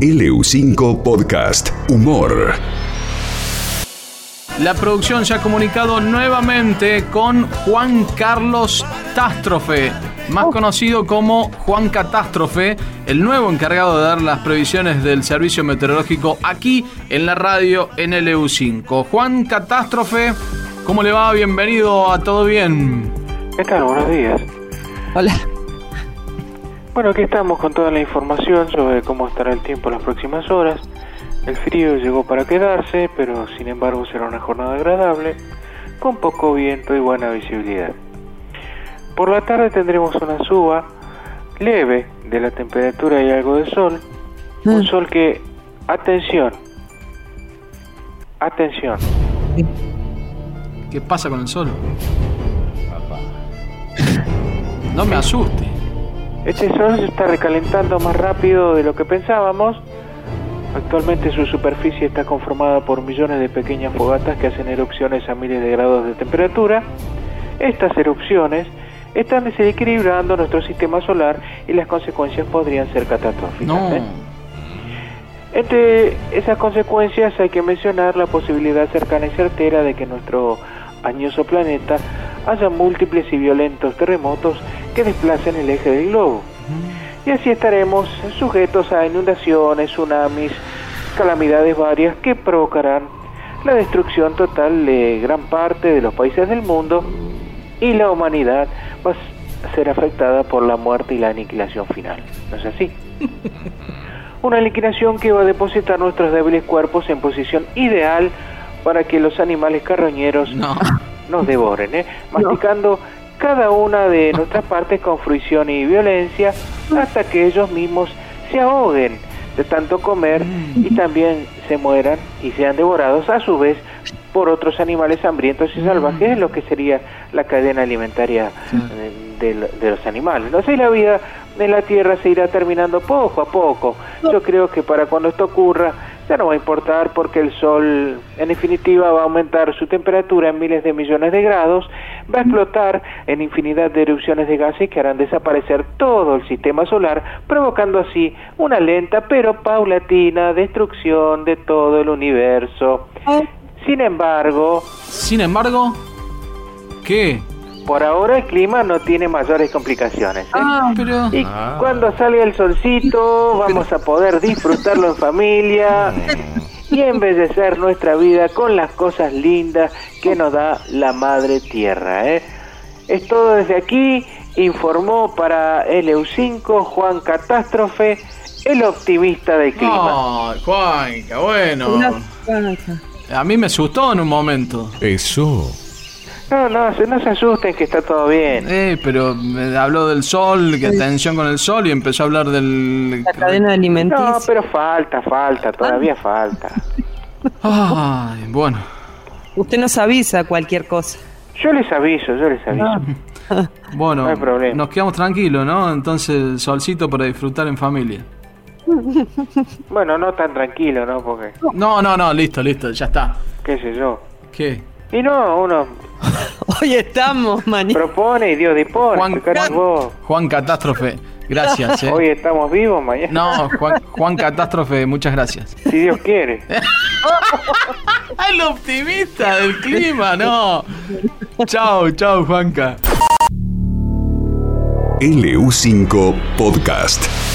LU5 Podcast Humor. La producción se ha comunicado nuevamente con Juan Carlos Tástrofe, más conocido como Juan Catástrofe, el nuevo encargado de dar las previsiones del servicio meteorológico aquí en la radio en LU5. Juan Catástrofe, ¿cómo le va? Bienvenido a Todo Bien. ¿Qué tal? Buenos días. Hola. Bueno, aquí estamos con toda la información sobre cómo estará el tiempo en las próximas horas. El frío llegó para quedarse, pero sin embargo será una jornada agradable, con poco viento y buena visibilidad. Por la tarde tendremos una suba leve de la temperatura y algo de sol. Un Mm. sol que, atención, atención, ¿Qué pasa con el sol? No me asuste. Este sol se está recalentando más rápido de lo que pensábamos. Actualmente su superficie está conformada por millones de pequeñas fogatas que hacen erupciones a miles de grados de temperatura. Estas erupciones están desequilibrando nuestro sistema solar y las consecuencias podrían ser catastróficas. No. ¿eh? Entre esas consecuencias hay que mencionar la posibilidad cercana y certera de que nuestro añoso planeta haya múltiples y violentos terremotos que desplacen el eje del globo. Y así estaremos sujetos a inundaciones, tsunamis, calamidades varias que provocarán la destrucción total de gran parte de los países del mundo y la humanidad va a ser afectada por la muerte y la aniquilación final. ¿No es así? Una liquidación que va a depositar nuestros débiles cuerpos en posición ideal para que los animales carroñeros No. nos devoren, ¿eh? masticando cada una de nuestras partes con fruición y violencia hasta que ellos mismos se ahoguen de tanto comer y también se mueran y sean devorados a su vez por otros animales hambrientos y salvajes, lo que sería la cadena alimentaria eh, de, de los animales. No sé, la vida en la Tierra se irá terminando poco a poco. Yo creo que para cuando esto ocurra ya no va a importar porque el Sol en definitiva va a aumentar su temperatura en miles de millones de grados, va a explotar en infinidad de erupciones de gases que harán desaparecer todo el sistema solar, provocando así una lenta pero paulatina destrucción de todo el universo. Sin embargo, Sin embargo, ¿qué? Por ahora el clima no tiene mayores complicaciones. ¿eh? Pero. Y cuando salga el solcito vamos a poder disfrutarlo en familia y embellecer nuestra vida con las cosas lindas que nos da la madre tierra. ¿eh? Es todo desde aquí, informó para LU5 Juan Catástrofe, el optimista del clima. Ay, Juanca, bueno. A mí me asustó en un momento. Eso. No, no, no se asusten que está todo bien. Eh, pero me habló del sol, que tensión con el sol y empezó a hablar del. La cadena alimenticia. No, pero falta, falta, todavía falta. Ay, bueno. Usted nos avisa cualquier cosa. Yo les aviso, yo les aviso. Bueno, No hay problema. nos quedamos tranquilos, ¿no? Entonces, solcito para disfrutar en familia. Bueno, no tan tranquilo, ¿no? Porque, No, no, no, listo, listo, ya está. qué sé yo. ¿Qué? Y no, uno Hoy estamos, mañana. propone y Dios dispone. Juan-. Juan Catástrofe, gracias, ¿eh? Hoy estamos vivos, mañana. No, Juan, Juan Catástrofe, muchas gracias. Si Dios quiere. El optimista del clima, no. Chao, chao, Juanca. LU5 Podcast.